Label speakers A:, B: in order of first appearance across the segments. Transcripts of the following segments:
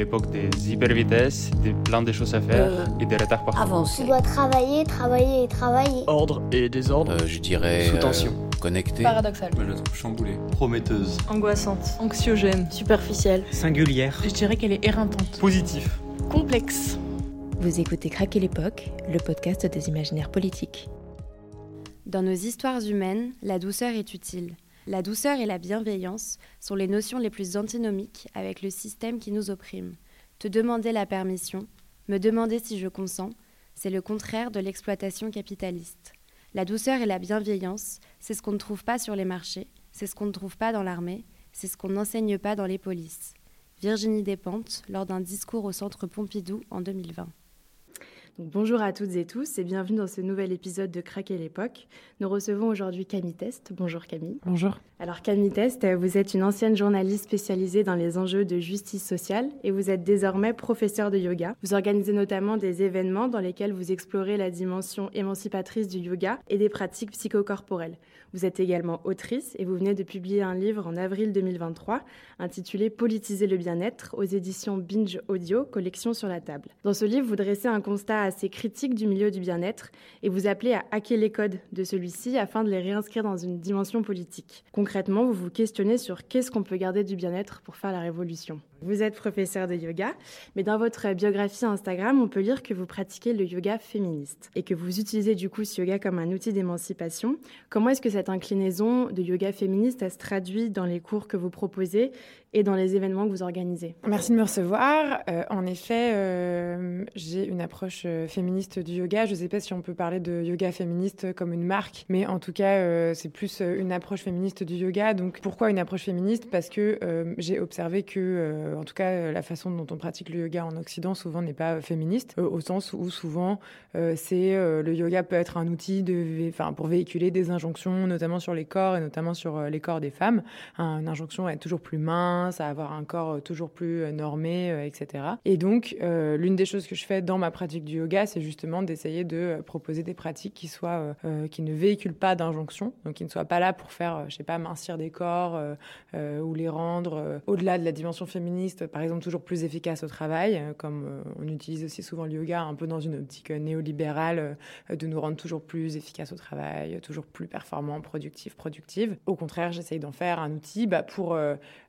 A: l'époque des hypervitesses, des plein de choses à faire
B: Euh,
A: et des retards partout.
B: Avancer.
C: Tu dois travailler, travailler et travailler.
D: Ordre et désordre.
E: Euh, je dirais.
D: Sous
E: euh,
D: tension.
E: connecté.
F: Paradoxal.
G: Moi, je la trouve chamboulée. Prometteuse.
F: Angoissante.
H: Anxiogène.
F: Superficielle.
D: Singulière.
H: Je dirais qu'elle est éreintante.
D: Positif.
H: Complexe.
I: Vous écoutez Craquer l'époque, le podcast des imaginaires politiques.
J: Dans nos histoires humaines, la douceur est utile. La douceur et la bienveillance sont les notions les plus antinomiques avec le système qui nous opprime. Te demander la permission, me demander si je consens, c'est le contraire de l'exploitation capitaliste. La douceur et la bienveillance, c'est ce qu'on ne trouve pas sur les marchés, c'est ce qu'on ne trouve pas dans l'armée, c'est ce qu'on n'enseigne pas dans les polices. Virginie Despentes, lors d'un discours au Centre Pompidou en 2020.
K: Donc, bonjour à toutes et tous et bienvenue dans ce nouvel épisode de Craquer l'époque. Nous recevons aujourd'hui Camille Test. Bonjour Camille.
H: Bonjour.
K: Alors Camille Test, vous êtes une ancienne journaliste spécialisée dans les enjeux de justice sociale et vous êtes désormais professeure de yoga. Vous organisez notamment des événements dans lesquels vous explorez la dimension émancipatrice du yoga et des pratiques psychocorporelles. Vous êtes également autrice et vous venez de publier un livre en avril 2023 intitulé Politiser le bien-être aux éditions Binge Audio, collection sur la table. Dans ce livre, vous dressez un constat assez critique du milieu du bien-être et vous appelez à hacker les codes de celui-ci afin de les réinscrire dans une dimension politique. Concrètement, vous vous questionnez sur qu'est-ce qu'on peut garder du bien-être pour faire la révolution. Vous êtes professeur de yoga, mais dans votre biographie Instagram, on peut lire que vous pratiquez le yoga féministe et que vous utilisez du coup ce yoga comme un outil d'émancipation. Comment est-ce que cette inclinaison de yoga féministe se traduit dans les cours que vous proposez et dans les événements que vous organisez
H: Merci de me recevoir. Euh, en effet, euh, j'ai une approche euh, féministe du yoga. Je ne sais pas si on peut parler de yoga féministe comme une marque, mais en tout cas, c'est plus une approche féministe du yoga. Donc, pourquoi une approche féministe? Parce que j'ai observé que, en tout cas, la façon dont on pratique le yoga en Occident souvent n'est pas féministe, au sens où souvent, c'est le yoga peut être un outil pour véhiculer des injonctions, notamment sur les corps et notamment sur les corps des femmes. Un- une injonction à être toujours plus mince, à avoir un corps euh, toujours plus euh, normé, euh, etc. Et donc, l'une des choses que je fais dans ma pratique du yoga, c'est justement d'essayer de proposer des pratiques qui soient, qui ne véhiculent pas d'injonctions, donc qui ne soient pas là pour faire, je sais pas, mincir des corps ou les rendre au-delà de la dimension féministe, par exemple, toujours plus efficaces au travail, comme on utilise aussi souvent le yoga un peu dans une optique néolibérale, de nous rendre toujours plus efficaces au travail, toujours plus performants, productifs, productives. Au contraire, j'essaye d'en faire un outil bah, pour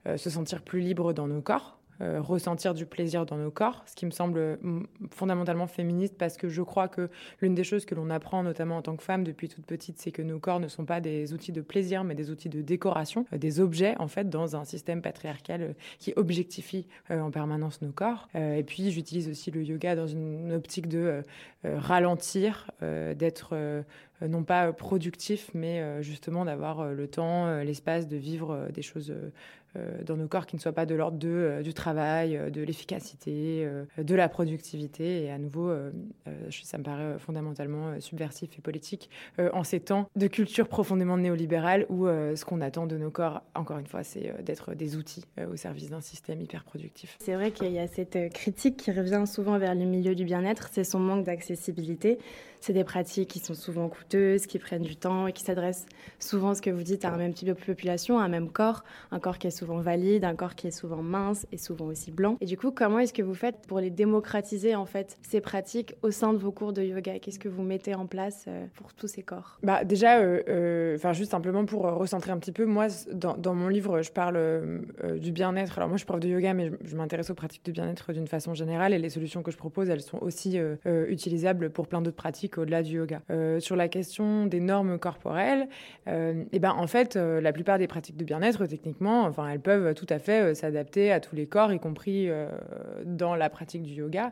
H: se sentir plus libre dans nos corps, euh, ressentir du plaisir dans nos corps, ce qui me semble mm, fondamentalement féministe parce que je crois que l'une des choses que l'on apprend, notamment en tant que femme depuis toute petite, c'est que nos corps ne sont pas des outils de plaisir, mais des outils de décoration, euh, des objets en fait dans un système patriarcal euh, qui objectifie en permanence nos corps. Et puis j'utilise aussi le yoga dans une optique de ralentir, d'être non pas euh, productif, mais euh, justement d'avoir euh, le temps, euh, l'espace de vivre euh, des choses euh, euh, dans nos corps qui ne soient pas de l'ordre euh, du travail, euh, de l'efficacité, euh, de la productivité. Et à nouveau, euh, euh, ça me paraît euh, fondamentalement euh, subversif et politique euh, en ces temps de culture profondément néolibérale où euh, ce qu'on attend de nos corps, encore une fois, c'est euh, d'être des outils euh, au service d'un système hyper productif.
K: C'est vrai qu'il y a cette euh, critique qui revient souvent vers le milieu du bien-être, c'est son manque d'accessibilité. C'est des pratiques qui sont souvent coûteuses, qui prennent du temps et qui s'adressent souvent, ce que vous dites, à un même type de population, à un même corps, un corps qui est souvent valide, un corps qui est souvent mince et souvent aussi blanc. Et du coup, comment est-ce que vous faites pour les démocratiser, en fait, ces pratiques au sein de vos cours de yoga? Qu'est-ce que vous mettez en place euh, pour tous ces corps?
H: Bah déjà, euh, euh, enfin juste simplement pour euh, recentrer un petit peu, moi dans, dans mon livre, je parle euh, euh, du bien-être. Alors moi, je suis prof de yoga, mais je, je m'intéresse aux pratiques du bien-être d'une façon générale, et les solutions que je propose, elles sont aussi utilisables pour plein d'autres pratiques au-delà du yoga. Sur la question des normes corporelles, euh, et ben en fait, euh, la plupart des pratiques de bien-être, techniquement, enfin elles peuvent tout à fait euh, s'adapter à tous les corps, y compris dans la pratique du yoga,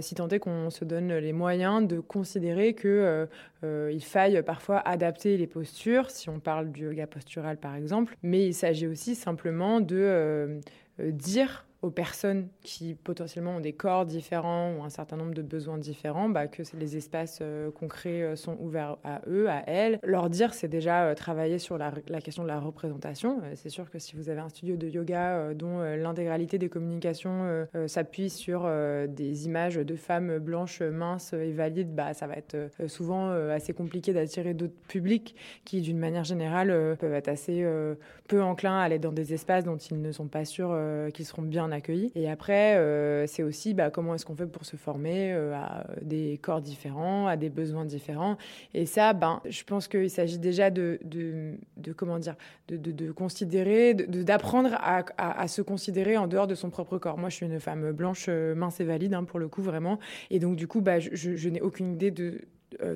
H: si tant est qu'on se donne les moyens de considérer que il faille parfois adapter les postures, si on parle du yoga postural par exemple, mais il s'agit aussi simplement de dire aux personnes qui potentiellement ont des corps différents ou un certain nombre de besoins différents, bah, que les espaces euh, concrets euh, sont ouverts à eux, à elles. Leur dire, c'est déjà euh, travailler sur la, question de la représentation. Euh, c'est sûr que si vous avez un studio de yoga dont l'intégralité des communications s'appuie sur des images de femmes blanches, minces et valides, bah, ça va être souvent assez compliqué d'attirer d'autres publics qui, d'une manière générale, peuvent être assez peu enclins à aller dans des espaces dont ils ne sont pas sûrs qu'ils seront bien accueillis. Et après, euh, c'est aussi bah, comment est-ce qu'on fait pour se former euh, à des corps différents, à des besoins différents. Et ça, ben, je pense qu'il s'agit déjà de, comment dire, de, considérer, d'apprendre à, se considérer en dehors de son propre corps. Moi, je suis une femme blanche, mince et valide, hein, pour le coup, vraiment. Et donc, du coup, bah, je, n'ai aucune idée de euh,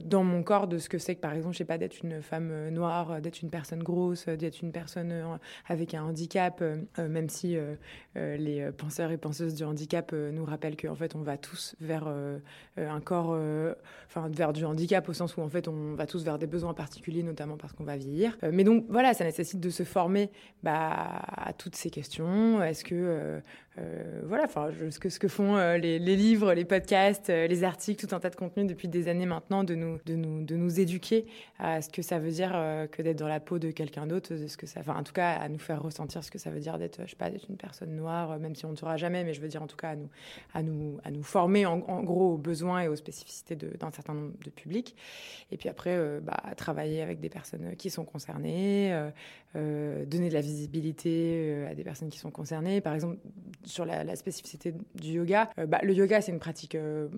H: dans mon corps de ce que c'est que, par exemple, je sais pas, d'être une femme euh, noire, euh, d'être une personne grosse, d'être une personne avec un handicap, même si les penseurs et penseuses du handicap nous rappellent qu'en fait, on va tous vers un corps, enfin, vers du handicap au sens où, en fait, on va tous vers des besoins particuliers, notamment parce qu'on va vieillir. mais donc, voilà, ça nécessite de se former bah, à toutes ces questions. Est-ce que euh, voilà, enfin, ce que, ce que font euh, les, livres, les podcasts, euh, les articles, tout un tas de contenus depuis des années maintenant, de nous, de nous, de nous éduquer à ce que ça veut dire que d'être dans la peau de quelqu'un d'autre, ce que ça, enfin, en tout cas, à nous faire ressentir ce que ça veut dire d'être, je sais pas, une personne noire, même si on ne saura jamais, mais je veux dire en tout cas à nous, à nous, à nous former en, en gros aux besoins et aux spécificités d'un certain nombre de publics. Et puis après, bah, travailler avec des personnes qui sont concernées, donner de la visibilité à des personnes qui sont concernées. Par exemple, sur la, spécificité du yoga, euh, bah, le yoga, c'est une pratique euh,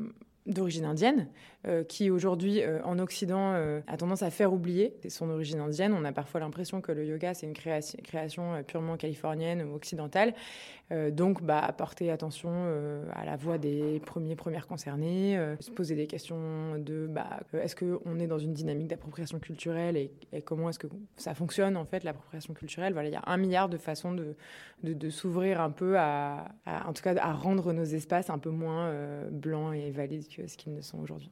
H: d'origine indienne, euh, qui aujourd'hui euh, en Occident euh, a tendance à faire oublier son origine indienne. On a parfois l'impression que le yoga c'est une création, purement californienne ou occidentale. Donc, bah, porter attention à la voix des premiers premières concernées, se poser des questions de bah, est-ce qu'on est dans une dynamique d'appropriation culturelle et, comment est-ce que ça fonctionne en fait l'appropriation culturelle? Il y a un milliard de façons de, s'ouvrir un peu à, en tout cas, à rendre nos espaces un peu moins blancs et valides que ce qu'ils ne sont aujourd'hui.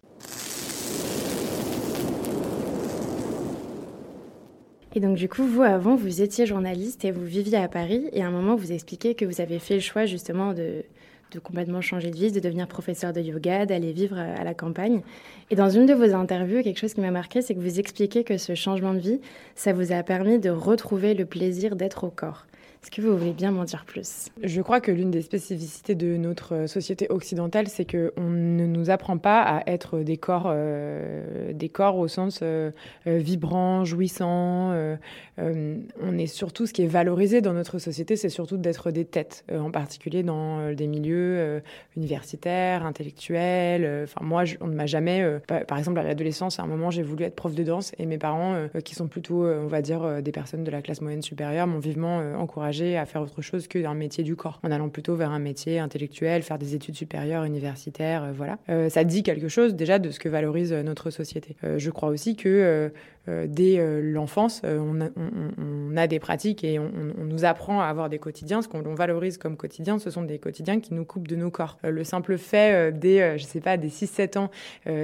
K: Et donc du coup, vous avant, vous étiez journaliste et vous viviez à Paris et à un moment, vous expliquez que vous avez fait le choix justement de, de complètement changer de vie, de devenir professeur de yoga, d'aller vivre à la campagne. Et dans une de vos interviews, quelque chose qui m'a marqué, c'est que vous expliquez que ce changement de vie, ça vous a permis de retrouver le plaisir d'être au corps. Est-ce que vous voulez bien m'en dire plus?
H: Je crois que l'une des spécificités de notre société occidentale, c'est qu'on ne nous apprend pas à être des corps, euh, des corps au sens euh, vibrant, jouissant. Euh, euh, on est surtout, ce qui est valorisé dans notre société, c'est surtout d'être des têtes, euh, en particulier dans des milieux universitaires, intellectuels. Enfin, moi, on ne m'a jamais, par exemple, à l'adolescence, à un moment, j'ai voulu être prof de danse et mes parents, qui sont plutôt, on va dire, des personnes de la classe moyenne supérieure, m'ont vivement encouragé à faire autre chose que d'un métier du corps, en allant plutôt vers un métier intellectuel, faire des études supérieures, universitaires, euh, voilà. Euh, ça dit quelque chose déjà de ce que valorise notre société. Euh, je crois aussi que euh, dès euh, l'enfance, euh, on, a des pratiques et on, nous apprend à avoir des quotidiens. Ce qu'on valorise comme quotidien, ce sont des quotidiens qui nous coupent de nos corps. le simple fait dès, je sais pas, des 6-7 ans,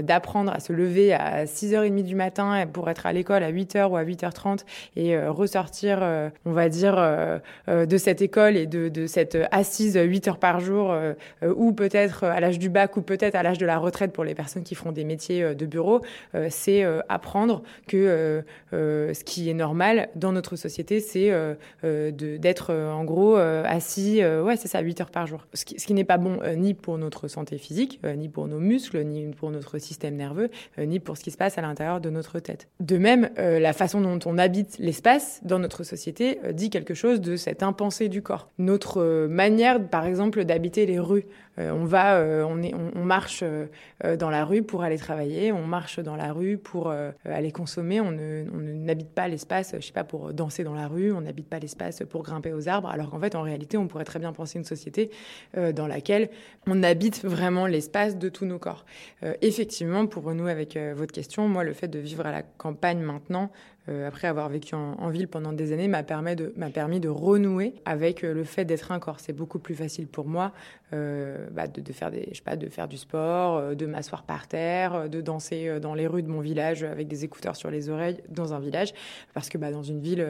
H: d'apprendre à se lever à 6h30 du matin pour être à l'école à 8h ou à 8h30 et ressortir, on va dire, de cette école et de, de cette assise 8 heures par jour, ou peut-être à l'âge du bac ou peut-être à l'âge de la retraite pour les personnes qui font des métiers de bureau, c'est apprendre que euh, euh, ce qui est normal dans notre société, c'est euh, d'être en gros assis, ouais, c'est ça, 8 heures par jour. Ce qui, ce qui n'est pas bon ni pour notre santé physique, ni pour nos muscles, ni pour notre système nerveux, ni pour ce qui se passe à l'intérieur de notre tête. De même, la façon dont on habite l'espace dans notre société dit quelque chose de cette impensée du corps. Notre manière, par exemple, d'habiter les rues. On va, on, est, on, marche dans la rue pour aller travailler, on marche dans la rue pour aller consommer, on n'habite pas l'espace, je sais pas, pour danser dans la rue, on n'habite pas l'espace pour grimper aux arbres, alors qu'en fait, en réalité, on pourrait très bien penser une société euh, dans laquelle on habite vraiment l'espace de tous nos corps. Euh, effectivement, pour renouer avec euh, votre question, moi, le fait de vivre à la campagne maintenant, euh, après avoir vécu en, ville pendant des années, m'a permis de, renouer avec euh, le fait d'être un corps. C'est beaucoup plus facile pour moi euh, bah, de, faire du sport, de m'asseoir par terre, de danser dans les rues de mon village avec des écouteurs sur les oreilles dans un village, parce que bah, dans une ville,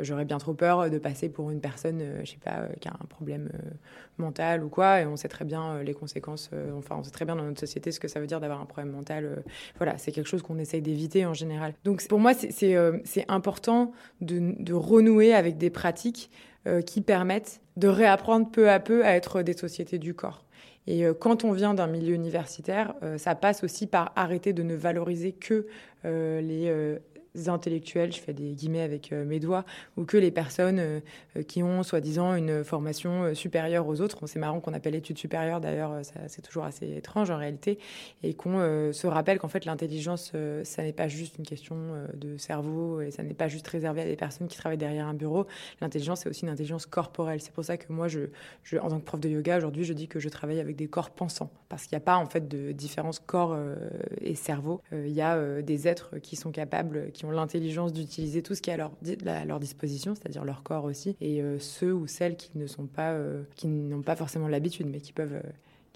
H: j'aurais bien trop peur de passer pour une personne, euh, je sais pas, euh, qui a un problème euh, mental ou quoi. Et on sait très bien euh, les conséquences. Euh, enfin, on sait très bien dans notre société ce que ça veut dire d'avoir un problème mental. Euh, voilà, c'est quelque chose qu'on essaye d'éviter en général. Donc pour moi, c'est euh, important de, de renouer avec des pratiques euh, qui permettent de réapprendre peu à peu à être des sociétés du corps. Et euh, quand on vient d'un milieu universitaire, euh, ça passe aussi par arrêter de ne valoriser que euh, les intellectuels, je fais des guillemets avec mes doigts, ou que les personnes qui ont soi-disant une formation supérieure aux autres. c'est marrant qu'on appelle études supérieures d'ailleurs, c'est toujours assez étrange en réalité, et qu'on se rappelle qu'en fait l'intelligence, ça n'est pas juste une question de cerveau et ça n'est pas juste réservé à des personnes qui travaillent derrière un bureau. L'intelligence, c'est aussi une intelligence corporelle. C'est pour ça que moi, en tant que prof de yoga, aujourd'hui, je dis que je travaille avec des corps pensants. Parce qu'il n'y a pas, en fait, de différence corps euh, et cerveau. Euh, il y a euh, des êtres qui sont capables, qui ont l'intelligence d'utiliser tout ce qui est à leur, à leur disposition, c'est-à-dire leur corps aussi. Et ceux ou celles qui ne sont pas, qui n'ont pas forcément l'habitude, mais qui peuvent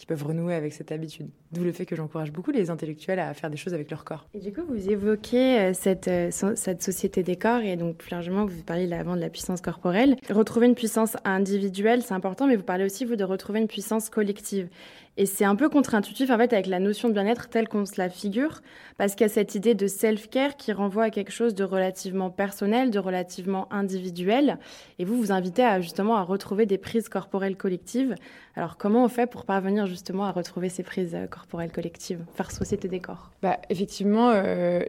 H: qui peuvent renouer avec cette habitude. D'où le fait que j'encourage beaucoup les intellectuels à faire des choses avec leur corps.
K: Et du coup, vous évoquez euh, cette, euh, société des corps et donc plus largement, vous parlez avant de la puissance corporelle. Retrouver une puissance individuelle, c'est important, mais vous parlez aussi, vous, de retrouver une puissance collective. Et c'est un peu contre-intuitif en fait avec la notion de bien-être telle qu'on se la figure, parce qu'il y a cette idée de self-care qui renvoie à quelque chose de relativement personnel, de relativement individuel. Et vous vous invitez à justement à retrouver des prises corporelles collectives. Alors comment on fait pour parvenir justement à retrouver ces prises euh, corporelles collectives, faire société des corps
H: bah, Effectivement, euh,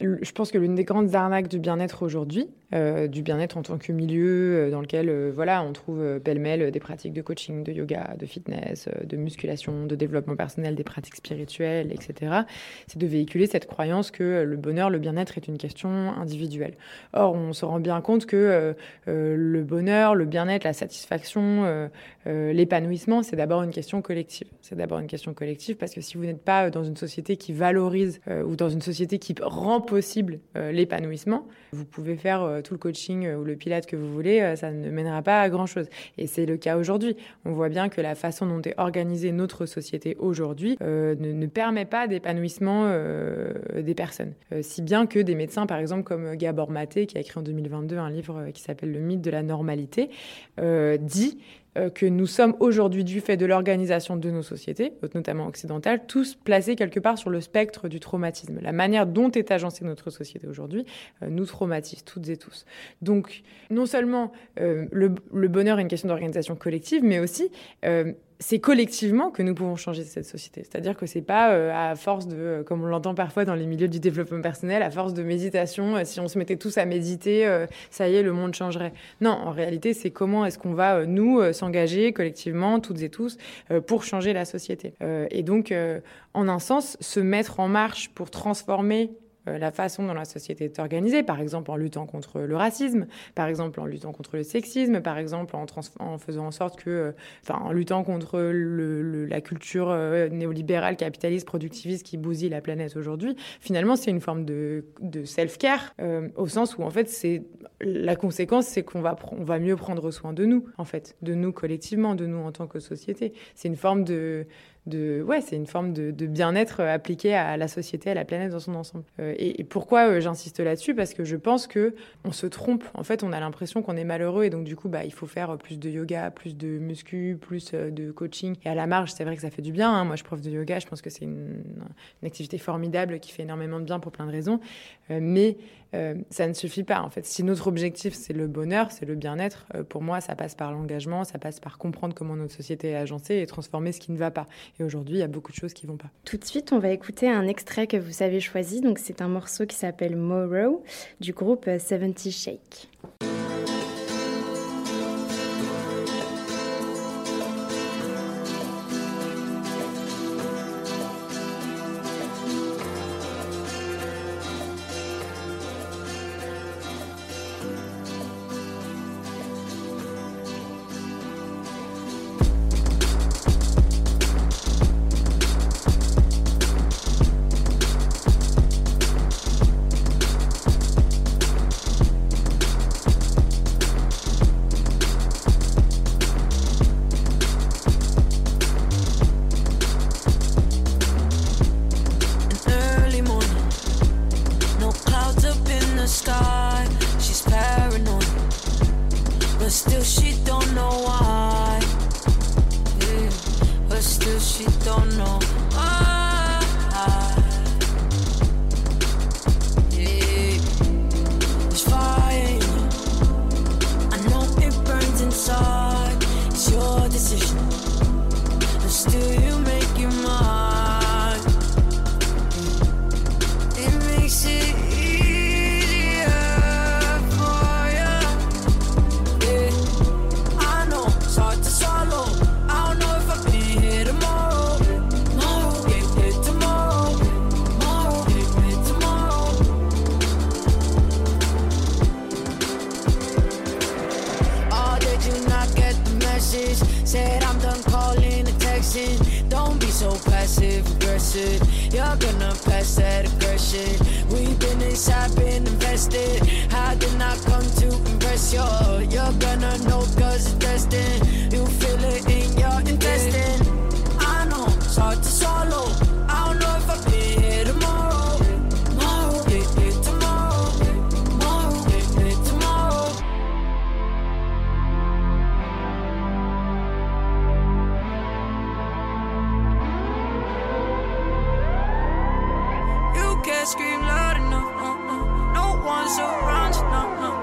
H: je pense que l'une des grandes arnaques du bien-être aujourd'hui, euh, du bien-être en tant que milieu dans lequel voilà, on trouve pêle-mêle des pratiques de coaching, de yoga, de fitness, de musculation, de développement personnel, des pratiques spirituelles, etc. C'est de véhiculer cette croyance que le bonheur, le bien-être est une question individuelle. Or, on se rend bien compte que le bonheur, le bien-être, la satisfaction, l'épanouissement, c'est d'abord une question collective. C'est d'abord une question collective parce que si vous n'êtes pas dans une société qui valorise ou dans une société qui rend possible l'épanouissement, vous pouvez faire tout le coaching euh, ou le pilate que vous voulez, euh, ça ne mènera pas à grand-chose. Et c'est le cas aujourd'hui. On voit bien que la façon dont est organisée notre société aujourd'hui euh, ne, permet pas d'épanouissement des personnes. si bien que des médecins, par exemple, comme Gabor Maté, qui a écrit en 2022 un livre qui s'appelle Le mythe de la normalité, dit euh, que nous sommes aujourd'hui, du fait de l'organisation de nos sociétés, notamment occidentales, tous placés quelque part sur le spectre du traumatisme. La manière dont est agencée notre société aujourd'hui euh, nous traumatise toutes et tous. Donc, non seulement euh, le, le, bonheur est une question d'organisation collective, mais aussi c'est collectivement que nous pouvons changer cette société. C'est-à-dire que c'est pas euh, à force de, euh, comme on l'entend parfois dans les milieux du développement personnel, à force de méditation, euh, si on se mettait tous à méditer, ça y est, le monde changerait. Non, en réalité, c'est comment est-ce qu'on va, nous, s'engager collectivement, toutes et tous, pour changer la société. et donc, en un sens, se mettre en marche pour transformer la façon dont la société est organisée, par exemple en luttant contre le racisme, par exemple en luttant contre le sexisme, par exemple en, en faisant en sorte que, euh, enfin, en luttant contre le, la culture euh, néolibérale, capitaliste, productiviste qui bousille la planète aujourd'hui. Finalement, c'est une forme de, de self-care au sens où en fait, c'est la conséquence, c'est qu'on va va mieux prendre soin de nous, en fait, de nous collectivement, de nous en tant que société. C'est une forme de de ouais, c'est une forme de, bien-être euh, appliquée à la société, à la planète dans son ensemble. Euh, et, pourquoi euh, j'insiste là-dessus? Parce que je pense que on se trompe. En fait, on a l'impression qu'on est malheureux et donc du coup, bah, il faut faire plus de yoga, plus de muscu, plus de coaching. Et à la marge, c'est vrai que ça fait du bien. Hein. Moi, je prof de yoga, je pense que c'est une, une, activité formidable qui fait énormément de bien pour plein de raisons. mais euh, ça ne suffit pas. En fait, si notre objectif c'est le bonheur, c'est le bien-être, euh, pour moi, ça passe par l'engagement, ça passe par comprendre comment notre société est agencée et transformer ce qui ne va pas. Et aujourd'hui, il y a beaucoup de choses qui ne vont pas.
K: Tout de suite, on va écouter un extrait que vous avez choisi. Donc, c'est un morceau qui s'appelle Morrow du groupe 70 Shake.
B: you don't know It's. I know it burns inside. It's your decision. Scream loud enough. No, no, no one's around. No, no,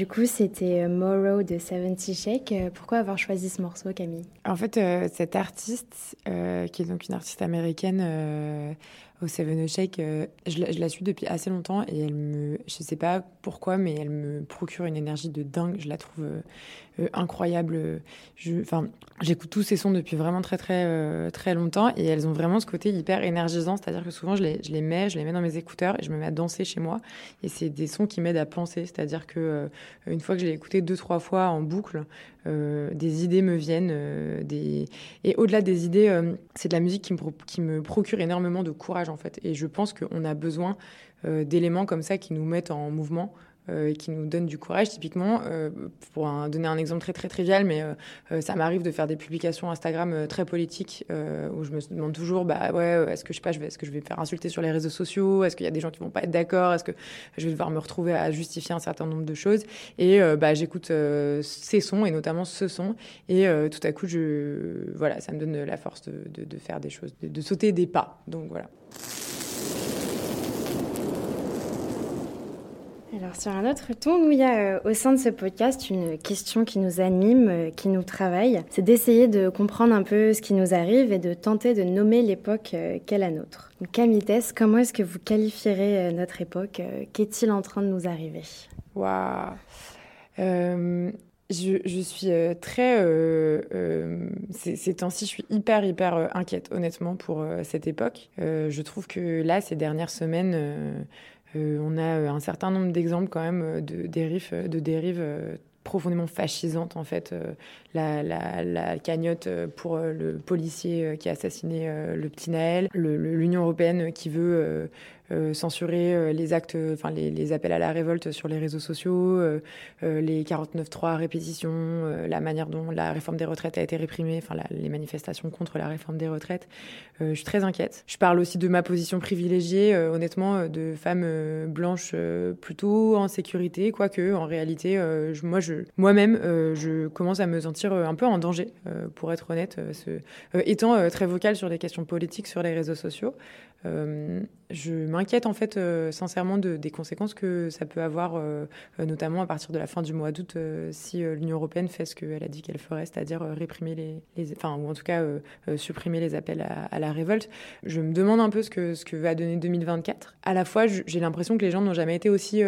K: Du coup, c'était euh, Morrow de 70 Shake. Euh, Pourquoi avoir choisi ce morceau, Camille?
H: En fait, euh, cette artiste, qui est donc une artiste américaine au Seven Shake, euh, je, la- suis depuis assez longtemps et elle me, je sais pas pourquoi, mais elle me procure une énergie de dingue. Je la trouve euh, euh, incroyable. Enfin, j'écoute tous ces sons depuis vraiment très très très longtemps et elles ont vraiment ce côté hyper énergisant. C'est-à-dire que souvent je les, mets, je les mets dans mes écouteurs et je me mets à danser chez moi. Et c'est des sons qui m'aident à penser. C'est-à-dire que une fois que je l'ai écouté deux trois fois en boucle, des idées me viennent. Et au-delà des idées, c'est de la musique qui me procure énormément de courage Et je pense qu'on a besoin euh, d'éléments comme ça qui nous mettent en mouvement. euh, et qui nous donnent du courage. Typiquement, euh, pour donner un exemple très très trivial, mais ça m'arrive de faire des publications Instagram très politiques où je me demande toujours, bah ouais, est-ce que je sais vais, est-ce que je vais me faire insulter sur les réseaux sociaux? Est-ce qu'il y a des gens qui vont pas être d'accord? Est-ce que je vais devoir me retrouver à justifier un certain nombre de choses? Et bah j'écoute ces sons et notamment ce son et tout à coup, voilà, ça me donne la force de faire des choses, de, de sauter des pas. Donc voilà.
K: Alors sur un autre ton, nous, il y a euh, au sein de ce podcast une question qui nous anime, euh, qui nous travaille. C'est d'essayer de comprendre un peu ce qui nous arrive et de tenter de nommer l'époque euh, qu'est la nôtre. Tess, comment est-ce que vous qualifierez notre époque Qu'est-il en train de nous arriver?
H: Waouh je, suis très. ces, temps-ci, je suis hyper, hyper inquiète, honnêtement, pour cette époque. Je trouve que là, ces dernières semaines, on a euh, un certain nombre d'exemples, quand même, euh, de dérives, euh, de dérives euh, profondément fascisantes, en fait. Euh, la, cagnotte euh, pour euh, le policier euh, qui a assassiné euh, le petit Naël, l'Union européenne qui veut. Euh, censurer euh, les actes, euh, enfin les, les appels à la révolte sur les réseaux sociaux, les 49.3 à répétition, euh, la manière dont la réforme des retraites a été réprimée, enfin les manifestations contre la réforme des retraites. Je suis très inquiète. Je parle aussi de ma position privilégiée, honnêtement, de femme blanche plutôt en sécurité, quoique en réalité, moi, moi-même, je commence à me sentir un peu en danger, pour être honnête, étant très vocale sur des questions politiques sur les réseaux sociaux. Euh, je m'inquiète en fait sincèrement de, des conséquences que ça peut avoir, notamment à partir de la fin du mois d'août, si l'Union européenne fait ce qu'elle a dit qu'elle ferait, c'est-à-dire réprimer les, enfin ou en tout cas supprimer les appels à, la révolte. Je me demande un peu ce que va donner 2024. À la fois, j'ai l'impression que les gens n'ont jamais été aussi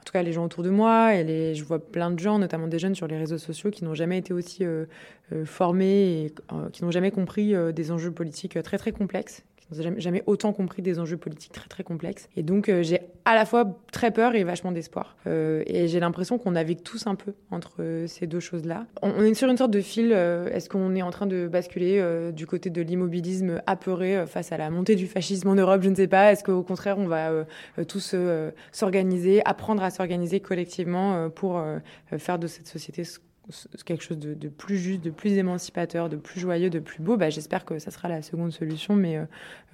H: en tout cas les gens autour de moi, et je vois plein de gens, notamment des jeunes sur les réseaux sociaux, qui n'ont jamais été aussi euh, euh, formés et euh, qui n'ont jamais compris des enjeux politiques très très complexes jamais, jamais autant compris des enjeux politiques très très complexes. Et donc euh, j'ai à la fois très peur et vachement d'espoir. Euh, et j'ai l'impression qu'on navigue tous un peu entre euh, ces deux choses-là. On, est sur une sorte de fil. Est-ce qu'on est en train de basculer du côté de l'immobilisme apeuré face à la montée du fascisme en Europe Je ne sais pas. Est-ce qu'au contraire on va tous s'organiser, apprendre à s'organiser collectivement pour faire de cette société quelque chose de, plus juste, de plus émancipateur, de plus joyeux, de plus beau, bah, j'espère que ça sera la seconde solution. Mais euh,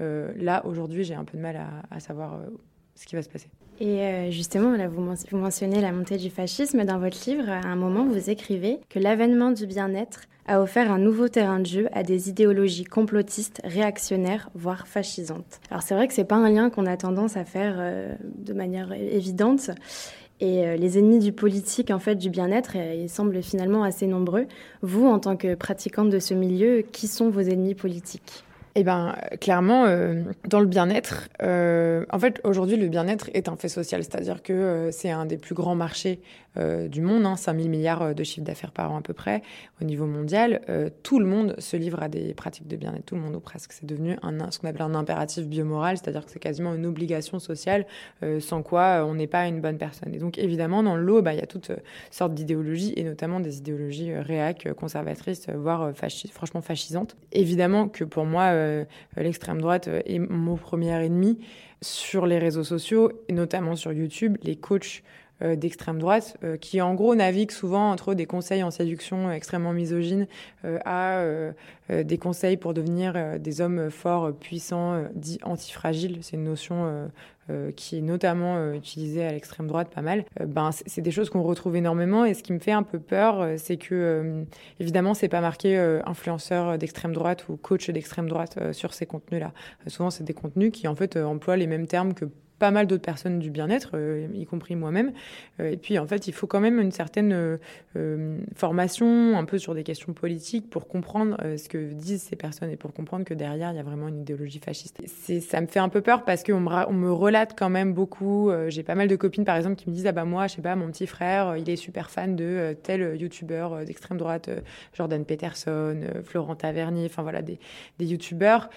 H: euh, là, aujourd'hui, j'ai un peu de mal à, savoir euh, ce qui va se passer.
K: Et justement, vous mentionnez la montée du fascisme. Dans votre livre, à un moment, vous écrivez que l'avènement du bien-être a offert un nouveau terrain de jeu à des idéologies complotistes, réactionnaires, voire fascisantes. Alors c'est vrai que c'est pas un lien qu'on a tendance à faire de manière évidente. Et euh, les ennemis du politique, en fait, du bien-être, euh, ils semblent finalement assez nombreux. Vous, en tant que pratiquante de ce milieu, qui sont vos ennemis politiques?
H: Eh bien, clairement, euh, dans le bien-être, en fait, aujourd'hui, le bien-être est un fait social, c'est-à-dire que c'est un des plus grands marchés euh, du monde, hein, 5 000 milliards euh, de chiffre d'affaires par an à peu près au niveau mondial. Euh, tout le monde se livre à des pratiques de bien-être, tout le monde ou presque. C'est devenu un, ce qu'on appelle un impératif biomoral, c'est-à-dire que c'est quasiment une obligation sociale sans quoi on n'est pas une bonne personne. Et donc évidemment, dans le lot, bah, il y a toutes sortes d'idéologies, et notamment des idéologies réac, conservatrices, voire franchement fascisantes. Évidemment que pour moi, l'extrême droite est mon premier ennemi sur les réseaux sociaux, et notamment sur YouTube. Les coachs d'extrême droite, euh, qui en gros navigue souvent entre des conseils en séduction extrêmement misogynes euh, à des conseils pour devenir des hommes forts, puissants, dits antifragiles. C'est une notion qui est notamment utilisée à l'extrême droite pas mal. ben, c'est des choses qu'on retrouve énormément et ce qui me fait un peu peur, c'est que évidemment, c'est pas marqué influenceur d'extrême droite ou coach d'extrême droite sur ces contenus-là. souvent, c'est des contenus qui en fait emploient les mêmes termes que pas mal d'autres personnes du bien-être, euh, y compris moi-même. Euh, et puis, en fait, il faut quand même une certaine euh, formation, un peu sur des questions politiques, pour comprendre ce que disent ces personnes et pour comprendre que derrière, il y a vraiment une idéologie fasciste. Ça me fait un peu peur parce qu'on me, on me relate quand même beaucoup. J'ai pas mal de copines, par exemple, qui me disent Ah bah moi, je sais pas, mon petit frère, il est super fan de tel youtubeur d'extrême droite, Jordan Peterson, Florent Tavernier, enfin voilà, des, des youtubeurs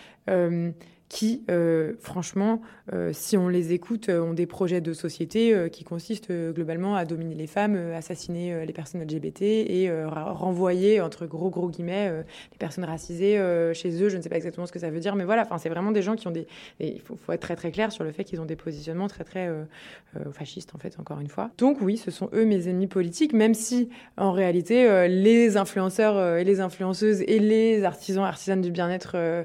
H: qui, euh, franchement, euh, si on les écoute, euh, ont des projets de société qui consistent globalement à dominer les femmes, assassiner les personnes LGBT et renvoyer, entre gros gros guillemets, les personnes racisées chez eux. Je ne sais pas exactement ce que ça veut dire, mais voilà, c'est vraiment des gens qui ont des... Il faut, faut, être très très clair sur le fait qu'ils ont des positionnements très très fascistes, en fait, encore une fois. Donc oui, ce sont eux mes ennemis politiques, même si, en réalité, les influenceurs et les influenceuses et les artisans, artisanes du bien-être euh,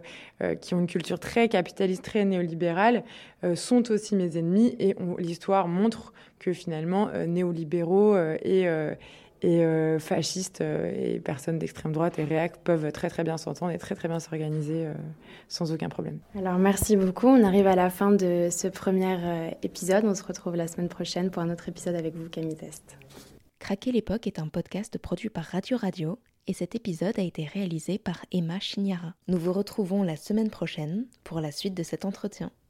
H: qui ont une culture très capitaliste, très néolibérale, euh, sont aussi mes ennemis. Et l'histoire montre que finalement, euh, néolibéraux et et fascistes et personnes d'extrême droite et réac peuvent très très bien s'entendre et très très bien s'organiser sans aucun problème.
K: Alors merci beaucoup. On arrive à la fin de ce premier épisode. On se retrouve la semaine prochaine pour un autre épisode avec vous, Camille Test.
I: Craquer l'époque est un podcast produit par Radio Radio et cet épisode a été réalisé par Emma Chignara. Nous vous retrouvons la semaine prochaine pour la suite de cet entretien.